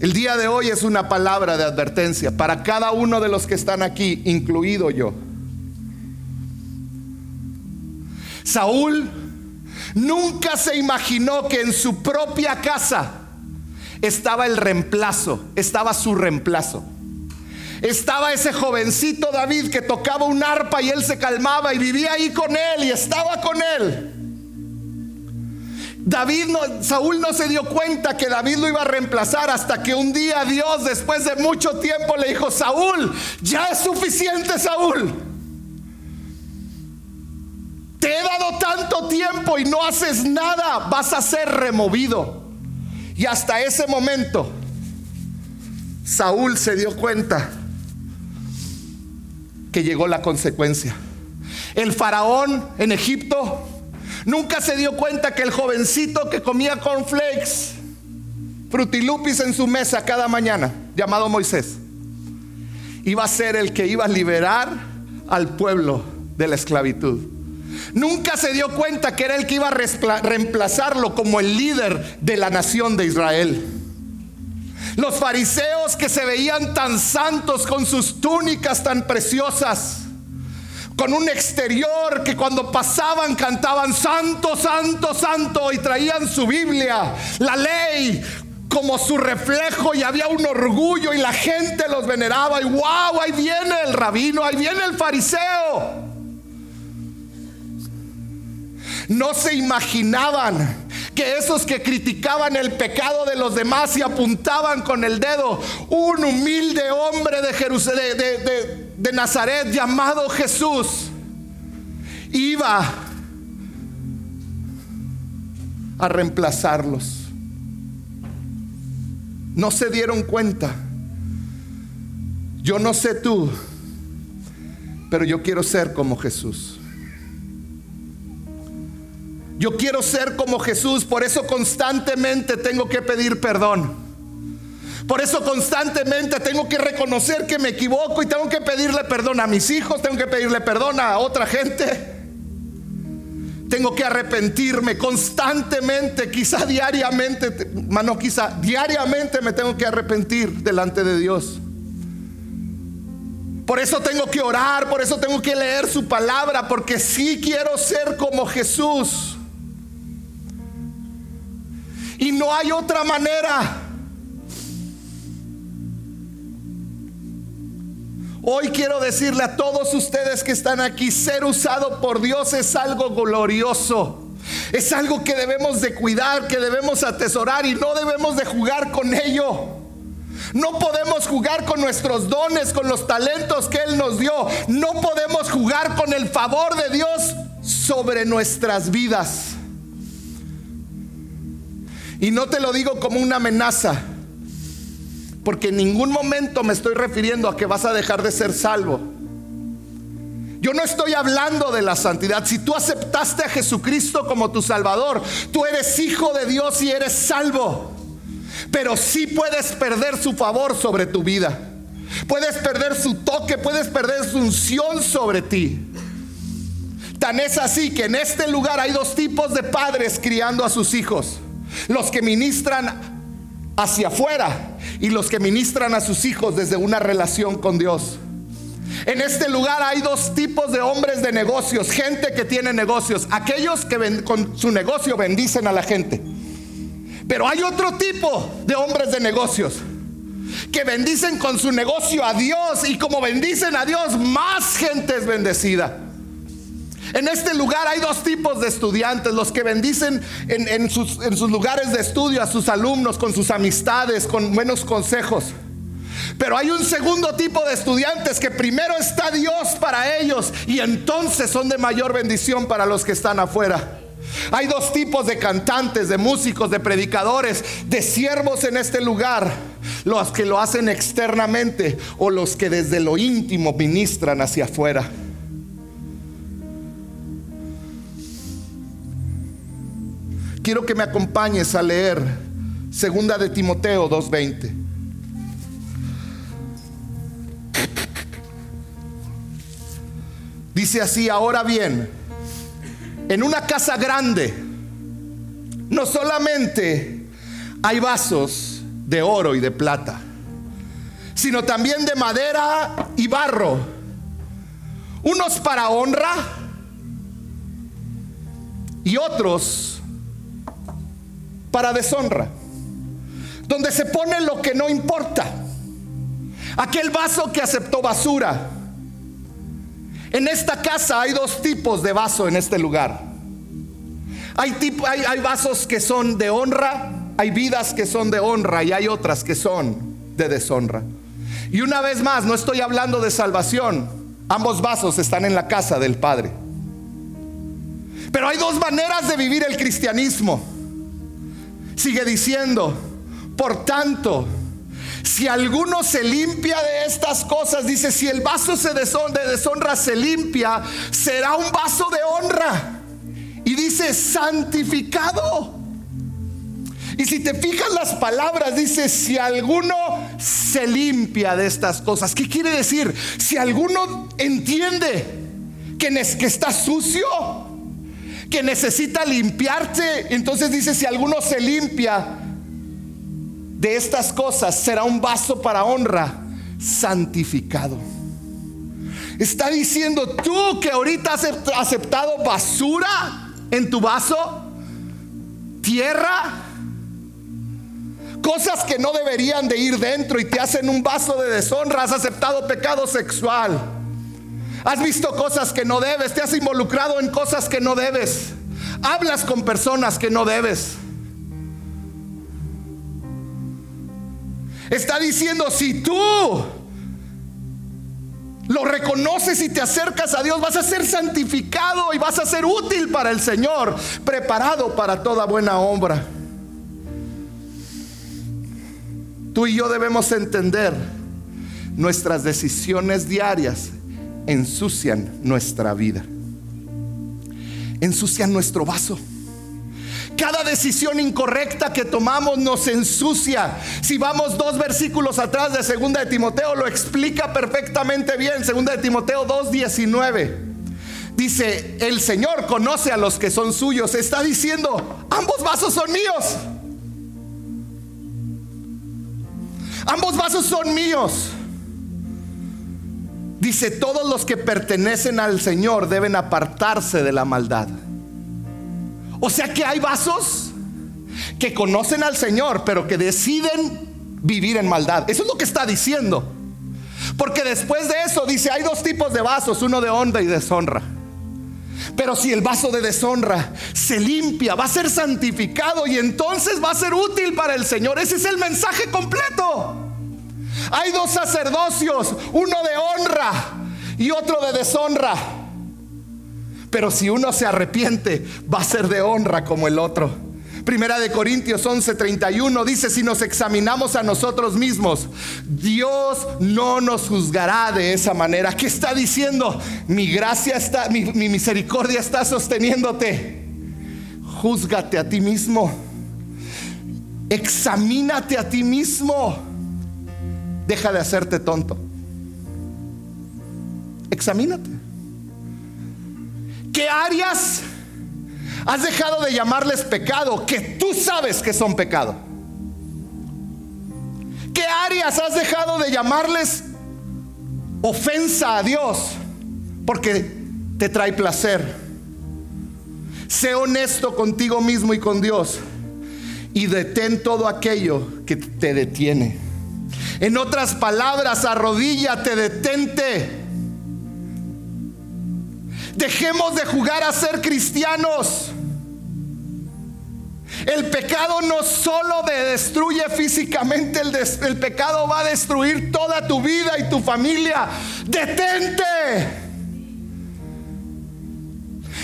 [SPEAKER 2] El día de hoy es una palabra de advertencia para cada uno de los que están aquí, incluido yo. Saúl nunca se imaginó que en su propia casa estaba el reemplazo, estaba su reemplazo estaba ese jovencito David que tocaba un arpa y él se calmaba y vivía ahí con él y estaba con él. David Saúl no se dio cuenta que David lo iba a reemplazar hasta que un día Dios después de mucho tiempo le dijo, Saúl, ya es suficiente Saúl. Te he dado tanto tiempo y no haces nada, vas a ser removido. Y hasta ese momento Saúl se dio cuenta que llegó la consecuencia. El faraón en Egipto nunca se dio cuenta que el jovencito que comía cornflakes, frutilupis en su mesa cada mañana, llamado Moisés, iba a ser el que iba a liberar al pueblo de la esclavitud. Nunca se dio cuenta que era el que iba a reemplazarlo como el líder de la nación de Israel. Los fariseos que se veían tan santos con sus túnicas tan preciosas, con un exterior que cuando pasaban cantaban santo, santo, santo y traían su Biblia, la ley como su reflejo y había un orgullo y la gente los veneraba y wow, ahí viene el rabino, ahí viene el fariseo. No se imaginaban que esos que criticaban el pecado de los demás y apuntaban con el dedo, un humilde hombre de, Jerusalén, de, Nazaret llamado Jesús, iba a reemplazarlos. No se dieron cuenta. Yo no sé tú, pero yo quiero ser como Jesús. Yo quiero ser como Jesús, por eso constantemente tengo que pedir perdón. Por eso constantemente tengo que reconocer que me equivoco y tengo que pedirle perdón a mis hijos, tengo que pedirle perdón a otra gente. Tengo que arrepentirme constantemente, quizá diariamente, mano, quizá diariamente me tengo que arrepentir delante de Dios. Por eso tengo que orar, por eso tengo que leer su palabra, porque sí quiero ser como Jesús. Y no hay otra manera. Hoy quiero decirle a todos ustedes que están aquí, ser usado por Dios es algo glorioso. Es algo que debemos de cuidar, que debemos atesorar y no debemos de jugar con ello. No podemos jugar con nuestros dones, con los talentos que Él nos dio. No podemos jugar con el favor de Dios sobre nuestras vidas. Y no te lo digo como una amenaza, porque en ningún momento me estoy refiriendo a que vas a dejar de ser salvo. Yo no estoy hablando de la santidad. Si tú aceptaste a Jesucristo como tu Salvador, tú eres hijo de Dios y eres salvo. Pero sí puedes perder su favor sobre tu vida. Puedes perder su toque, puedes perder su unción sobre ti. Tan es así que en este lugar hay dos tipos de padres criando a sus hijos. Los que ministran hacia afuera y los que ministran a sus hijos desde una relación con Dios. En este lugar hay dos tipos de hombres de negocios, gente que tiene negocios, aquellos que con su negocio bendicen a la gente. Pero hay otro tipo de hombres de negocios que bendicen con su negocio a Dios y como bendicen a Dios, más gente es bendecida. En este lugar hay dos tipos de estudiantes, los que bendicen en, sus, lugares de estudio a sus alumnos, con sus amistades, con buenos consejos. Pero hay un segundo tipo de estudiantes que primero está Dios para ellos y entonces son de mayor bendición para los que están afuera. Hay dos tipos de cantantes, de músicos, de predicadores, de siervos en este lugar. Los que lo hacen externamente o los que desde lo íntimo ministran hacia afuera. Quiero que me acompañes a leer Segunda de Timoteo 2:20. Dice así, ahora bien, en una casa grande no solamente hay vasos de oro y de plata, sino también de madera y barro, unos para honra y otros para deshonra, donde se pone lo que no importa. Aquel vaso que aceptó basura. En esta casa hay dos tipos de vaso en este lugar. Hay, hay, hay vasos que son de honra, hay vidas que son de honra y hay otras que son de deshonra. Y una vez más, no estoy hablando de salvación. Ambos vasos están en la casa del Padre. Pero hay dos maneras de vivir el cristianismo. Sigue diciendo, por tanto, si alguno se limpia de estas cosas, dice, si el vaso se deshonra, de deshonra se limpia, será un vaso de honra. Y dice, santificado. Y si te fijas las palabras, dice, si alguno se limpia de estas cosas, ¿qué quiere decir? Si alguno entiende que, que está sucio, que necesita limpiarse, entonces dice, si alguno se limpia de estas cosas, será un vaso para honra santificado. Está diciendo tú que ahorita has aceptado basura en tu vaso, tierra, cosas que no deberían de ir dentro y te hacen un vaso de deshonra, has aceptado pecado sexual, has visto cosas que no debes, te has involucrado en cosas que no debes, hablas con personas que no debes. Está diciendo, si tú lo reconoces y te acercas a Dios, vas a ser santificado y vas a ser útil para el Señor, preparado para toda buena obra. Tú y yo debemos entender, nuestras decisiones diarias ensucian nuestra vida, ensucian nuestro vaso. Cada decisión incorrecta que tomamos nos ensucia. Si vamos dos versículos atrás de Segunda de Timoteo, lo explica perfectamente bien. Segunda de Timoteo 2.19. Dice, el Señor conoce a los que son suyos. Está diciendo, ambos vasos son míos. Ambos vasos son míos. Dice, todos los que pertenecen al Señor deben apartarse de la maldad. O sea que hay vasos que conocen al Señor, pero que deciden vivir en maldad. Eso es lo que está diciendo. Porque después de eso dice, hay dos tipos de vasos, uno de honra y deshonra. Pero si el vaso de deshonra se limpia, va a ser santificado y entonces va a ser útil para el Señor. Ese es el mensaje completo. Hay dos sacerdocios, uno de honra y otro de deshonra. Pero si uno se arrepiente, va a ser de honra como el otro. Primera de Corintios 11:31 dice, si nos examinamos a nosotros mismos, Dios no nos juzgará de esa manera. ¿Qué está diciendo? Mi gracia está, mi, mi misericordia está sosteniéndote. Júzgate a ti mismo. Examínate a ti mismo. Deja de hacerte tonto. Examínate. ¿Qué áreas Has dejado de llamarles pecado, que tú sabes que son pecado. ¿Qué áreas has dejado de llamarles ofensa a Dios? Porque te trae placer. Sé honesto contigo mismo y con Dios. Y detén todo aquello que te detiene. En otras palabras, arrodíllate, detente. Dejemos de jugar a ser cristianos. El pecado no solo te destruye físicamente, el, el, pecado va a destruir toda tu vida y tu familia. Detente.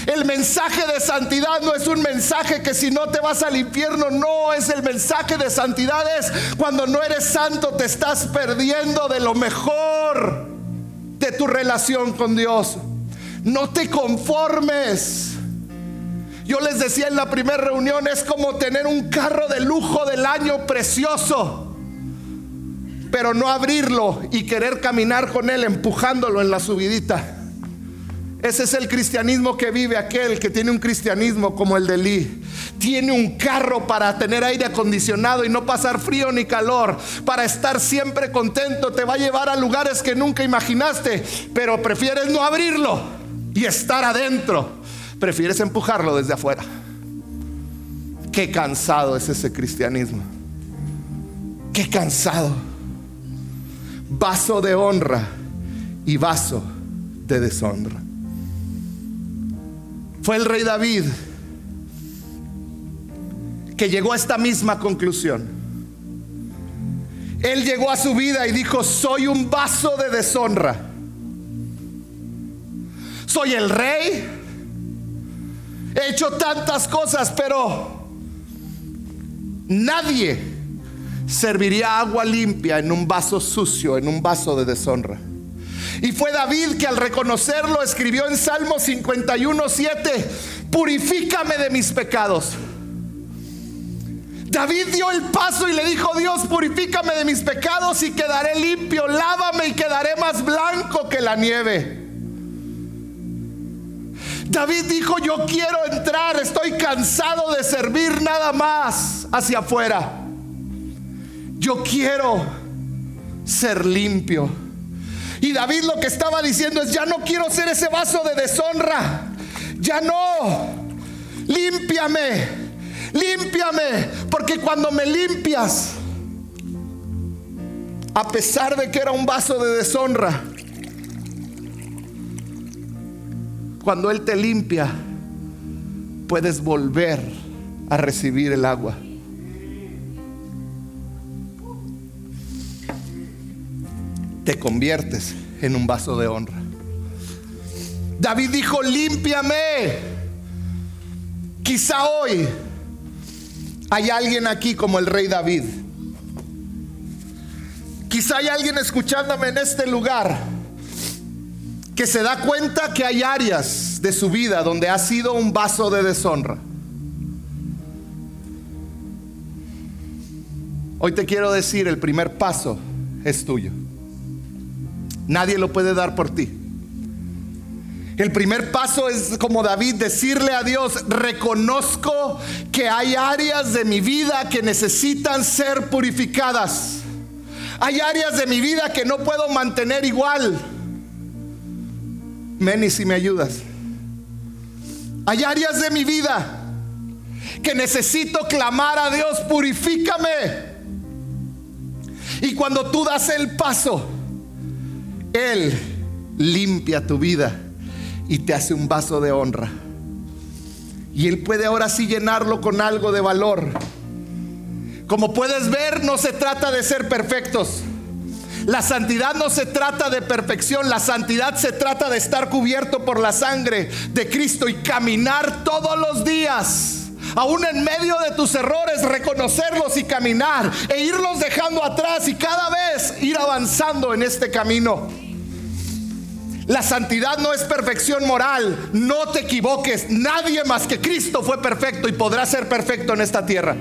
[SPEAKER 2] El mensaje de santidad no es un mensaje que si no te vas al infierno, no es el mensaje de santidad, es cuando no eres santo te estás perdiendo de lo mejor de tu relación con Dios. No te conformes. Yo les decía en la primera reunión, es como tener un carro de lujo del año precioso, pero no abrirlo y querer caminar con él empujándolo en la subidita. Ese es el cristianismo que vive aquel que tiene un cristianismo como el de Lee. Tiene un carro para tener aire acondicionado y no pasar frío ni calor, para estar siempre contento. Te va a llevar a lugares que nunca imaginaste, pero prefieres no abrirlo y estar adentro, prefieres empujarlo desde afuera. Qué cansado es ese cristianismo. Qué cansado. Vaso de honra y vaso de deshonra. Fue el rey David que llegó a esta misma conclusión. Él llegó a su vida y dijo, soy un vaso de deshonra soy el rey, he hecho tantas cosas, pero nadie serviría agua limpia en un vaso sucio, en un vaso de deshonra. Y fue David que al reconocerlo escribió en Salmo 51, 7, purifícame de mis pecados. David dio el paso y le dijo, Dios, purifícame de mis pecados y quedaré limpio, lávame y quedaré más blanco que la nieve. David dijo, yo quiero entrar, estoy cansado de servir nada más hacia afuera. Yo quiero ser limpio. Y David lo que estaba diciendo es, ya no quiero ser ese vaso de deshonra. Ya no. Límpiame. Límpiame. Porque cuando me limpias, a pesar de que era un vaso de deshonra, Cuando Él te limpia, puedes volver a recibir el agua. Te conviertes en un vaso de honra. David dijo, límpiame. Quizá hoy hay alguien aquí como el rey David. Quizá hay alguien escuchándome en este lugar que se da cuenta que hay áreas de su vida donde ha sido un vaso de deshonra. Hoy te quiero decir, el primer paso es tuyo. Nadie lo puede dar por ti. El primer paso es como David decirle a Dios, reconozco que hay áreas de mi vida que necesitan ser purificadas. Hay áreas de mi vida que no puedo mantener igual. Meni, si me ayudas. Hay áreas de mi vida que necesito clamar a Dios, purifícame. Y cuando tú das el paso, Él limpia tu vida y te hace un vaso de honra. Y Él puede ahora sí llenarlo con algo de valor. Como puedes ver, no se trata de ser perfectos. La santidad no se trata de perfección, la santidad se trata de estar cubierto por la sangre de Cristo y caminar todos los días. Aún en medio de tus errores, reconocerlos y caminar e irlos dejando atrás y cada vez ir avanzando en este camino. La santidad no es perfección moral, no te equivoques, nadie más que Cristo fue perfecto y podrá ser perfecto en esta tierra.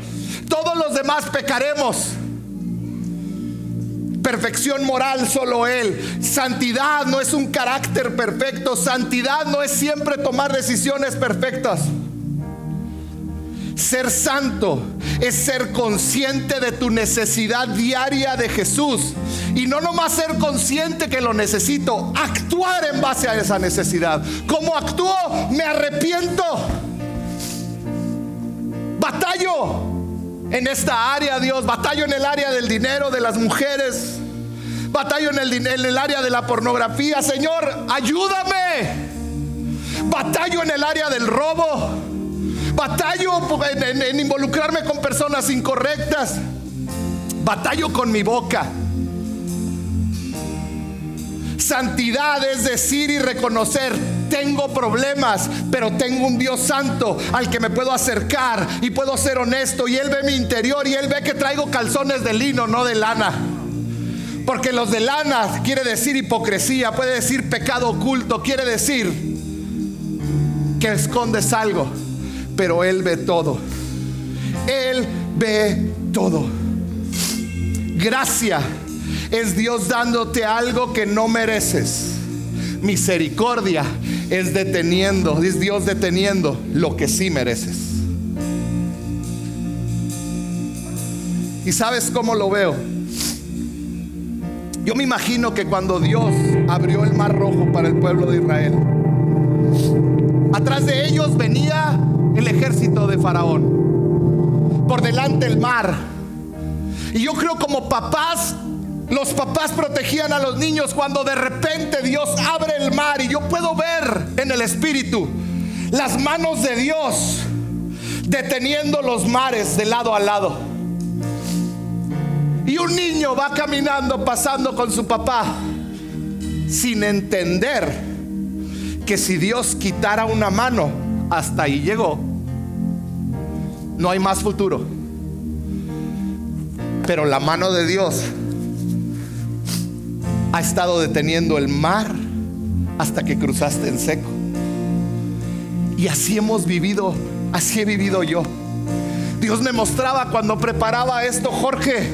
[SPEAKER 2] Todos los demás pecaremos perfección moral solo Él. Santidad no es un carácter perfecto. Santidad no es siempre tomar decisiones perfectas. Ser santo es ser consciente de tu necesidad diaria de Jesús. Y no nomás ser consciente que lo necesito, actuar en base a esa necesidad. ¿Cómo actúo? Me arrepiento. Batallo en esta área, Dios. Batallo en el área del dinero, de las mujeres. Batallo en el, en el área de la pornografía. Señor, ayúdame. Batallo en el área del robo. Batallo en, involucrarme con personas incorrectas. Batallo con mi boca. Santidad es decir y reconocer, tengo problemas, pero tengo un Dios santo al que me puedo acercar y puedo ser honesto y Él ve mi interior y Él ve que traigo calzones de lino, no de lana. Porque los de lana quiere decir hipocresía, puede decir pecado oculto, quiere decir que escondes algo, pero Él ve todo. Él ve todo. Gracia es Dios dándote algo que no mereces. Misericordia es deteniendo, es Dios deteniendo lo que sí mereces. ¿Y sabes cómo lo veo? Yo me imagino que cuando Dios abrió el mar rojo para el pueblo de Israel, atrás de ellos venía el ejército de Faraón, por delante el mar. Y yo creo como papás los papás protegían a los niños cuando de repente Dios abre el mar y yo puedo ver en el espíritu las manos de Dios deteniendo los mares de lado a lado. Y un niño va caminando, pasando con su papá, sin entender que si Dios quitara una mano, hasta ahí llegó. No hay más futuro. Pero la mano de Dios ha estado deteniendo el mar hasta que cruzaste en seco. Y así hemos vivido, así he vivido yo. Dios me mostraba cuando preparaba esto, Jorge.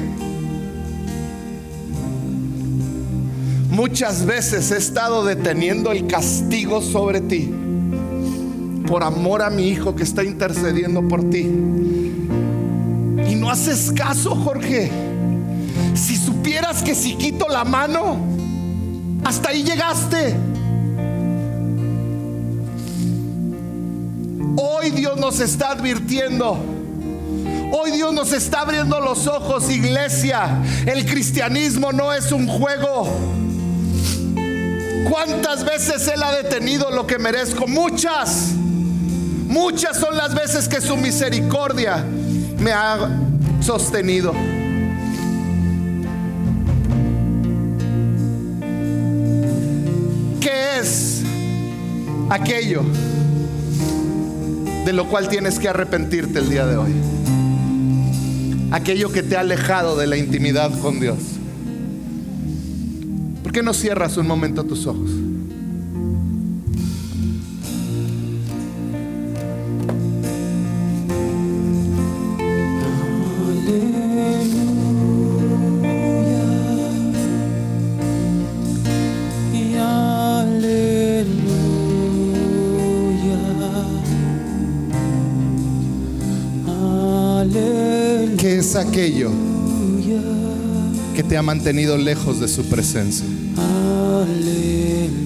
[SPEAKER 2] Muchas veces he estado deteniendo el castigo sobre ti por amor a mi hijo que está intercediendo por ti. Y no haces caso, Jorge. Si supieras que si quito la mano, hasta ahí llegaste. Hoy Dios nos está advirtiendo. Hoy Dios nos está abriendo los ojos, iglesia. El cristianismo no es un juego. ¿Cuántas veces Él ha detenido lo que merezco? Muchas. Muchas son las veces que su misericordia me ha sostenido. ¿Qué es aquello de lo cual tienes que arrepentirte el día de hoy? Aquello que te ha alejado de la intimidad con Dios. ¿Por qué no cierras un momento tus ojos? Ha mantenido lejos de su presencia?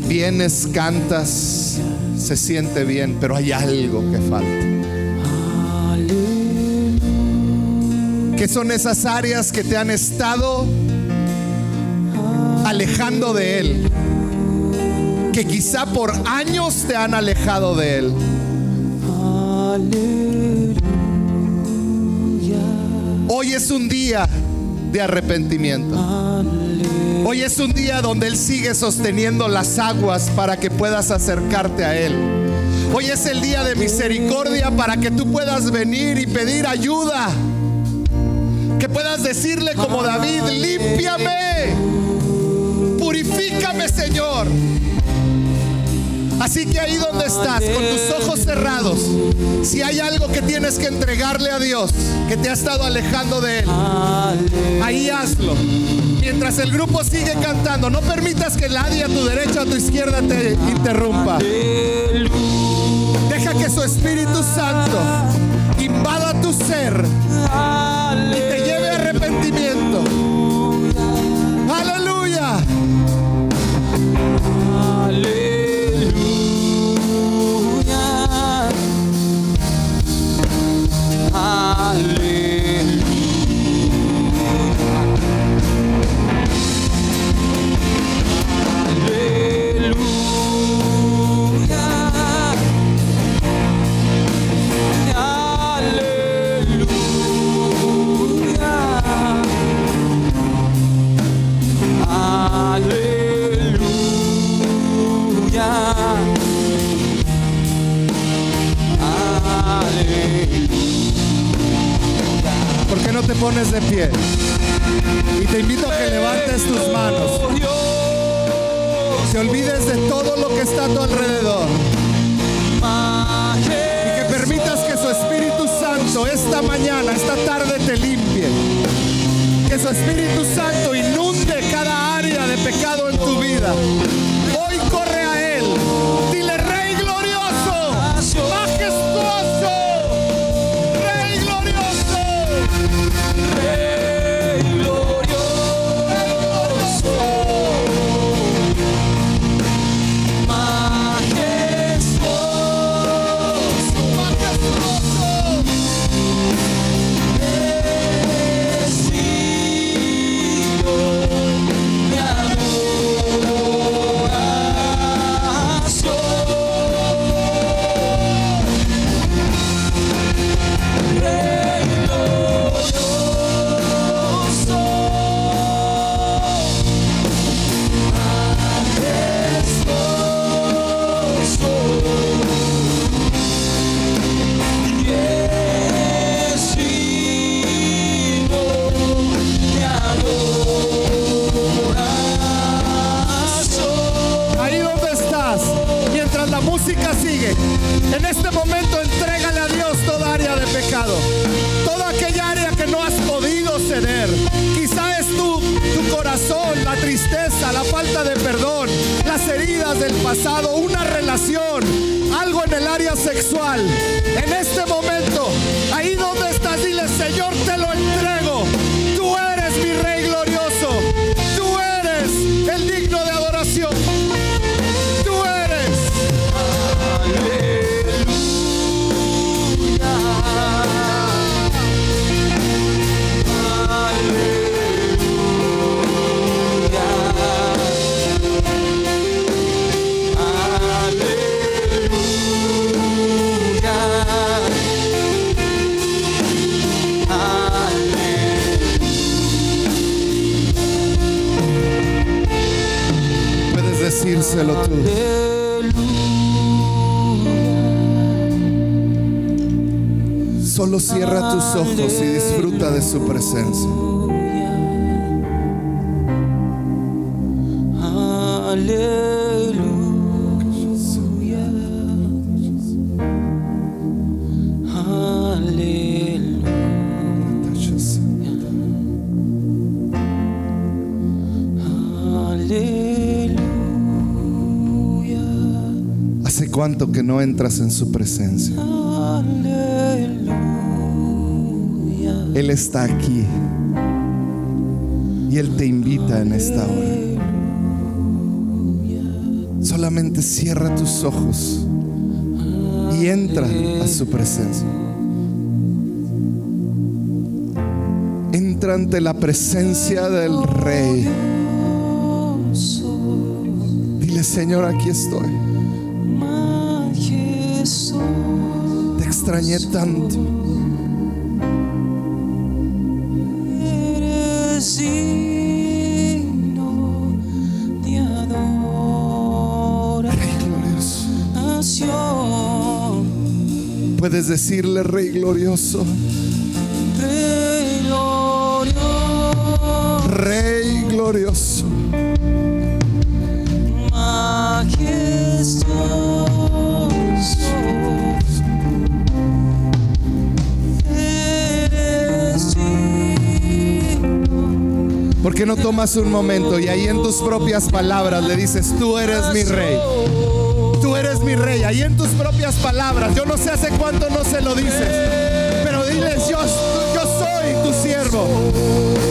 [SPEAKER 2] Vienes, cantas, se siente bien, pero hay algo que falta. ¿Qué son esas áreas que te han estado alejando de Él? Que quizá por años te han alejado de Él. Hoy es un día de arrepentimiento. Hoy es un día donde Él sigue sosteniendo las aguas para que puedas acercarte a Él. Hoy es el día de misericordia para que tú puedas venir y pedir ayuda. Que puedas decirle como David, límpiame, purifícame Señor. Así que ahí donde estás, con tus ojos cerrados, si hay algo que tienes que entregarle a Dios, que te ha estado alejando de Él, ahí hazlo. Mientras el grupo sigue cantando, no permitas que nadie a tu derecha o a tu izquierda te interrumpa. Deja que su Espíritu Santo invada tu ser
[SPEAKER 3] la música sigue. En este momento entrégale a Dios toda área de pecado. Toda aquella área que no has podido ceder. Quizá es tu, tu corazón, la tristeza, la falta de perdón, las heridas del pasado, una relación, algo en el área sexual. En este momento, ahí donde Solo cierra tus ojos y disfruta de su presencia. ¿Hace cuánto que no entras en su presencia? Él está aquí y Él te invita en esta hora. Solamente cierra tus ojos y entra a su presencia. Entra ante la presencia del Rey. Dile, Señor, aquí estoy. Te extrañé tanto. Puedes decirle, Rey glorioso,
[SPEAKER 2] Rey glorioso,
[SPEAKER 3] Rey glorioso. ¿Por qué no tomas un momento y ahí en tus propias palabras le dices, tú eres mi rey? Tú eres mi rey, ahí en tus propias palabras. Yo no sé hace cuánto no se lo dices, pero diles, yo, yo soy tu siervo.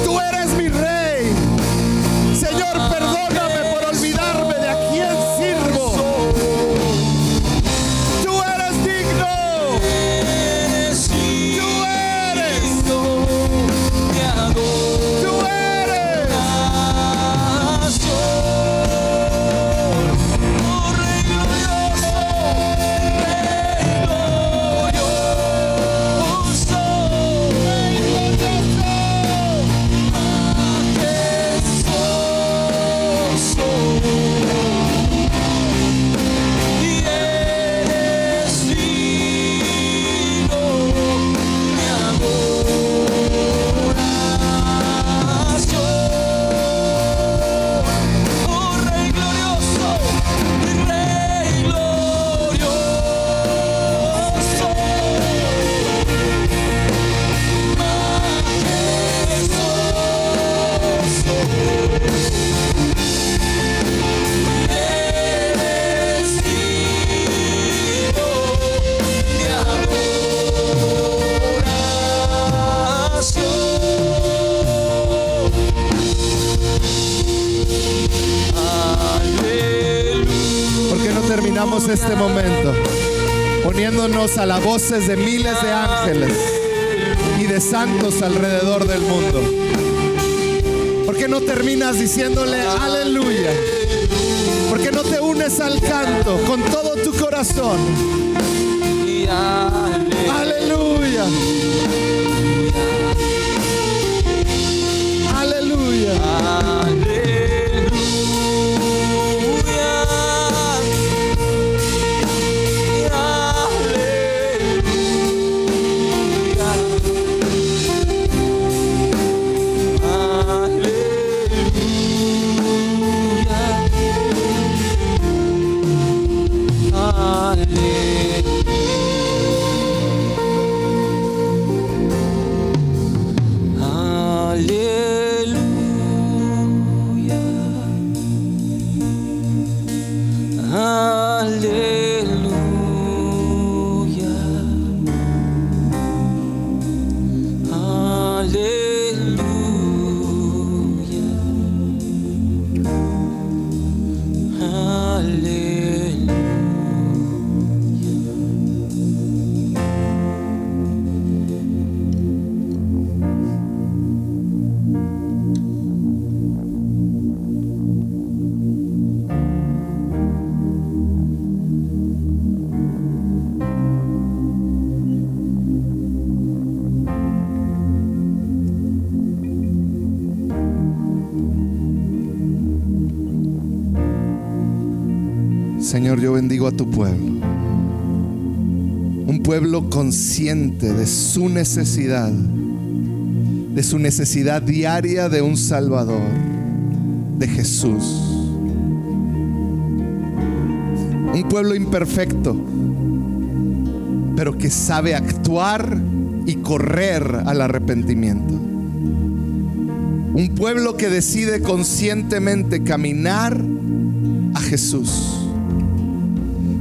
[SPEAKER 3] Tú eres mi rey. Señor, perdóname este momento poniéndonos a las voces de miles de ángeles y de santos alrededor del mundo? ¿Por qué no terminas diciéndole aleluya? ¿Por qué no te unes al canto con todo tu corazón?
[SPEAKER 2] Aleluya. Señor, yo bendigo a tu pueblo. Un pueblo consciente de su necesidad, de su necesidad diaria de un Salvador, de Jesús. Un pueblo imperfecto, pero que sabe actuar y correr al arrepentimiento. Un pueblo que decide conscientemente caminar a Jesús.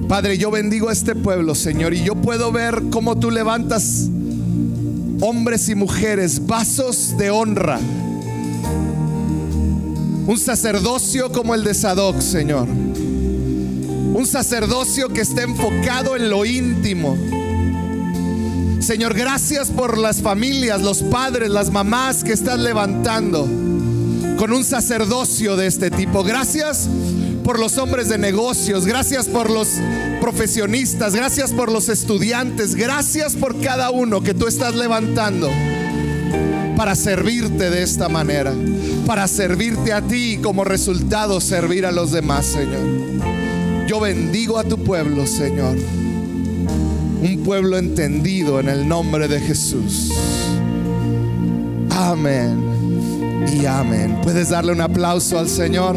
[SPEAKER 2] Padre, yo bendigo a este pueblo, Señor, y yo puedo ver cómo tú levantas hombres y mujeres, vasos de honra. Un sacerdocio como el de Sadoc, Señor. Un sacerdocio que esté enfocado en lo íntimo. Señor, gracias por las familias, los padres, las mamás que estás levantando con un sacerdocio de este tipo. Gracias por los hombres de negocios, gracias por los profesionistas, gracias por los estudiantes, gracias por cada uno que tú estás levantando para servirte de esta manera, para servirte a ti y como resultado servir a los demás, Señor. Yo bendigo a tu pueblo, Señor. Un pueblo entendido en el nombre de Jesús. Amén y amén. ¿Puedes darle un aplauso al Señor?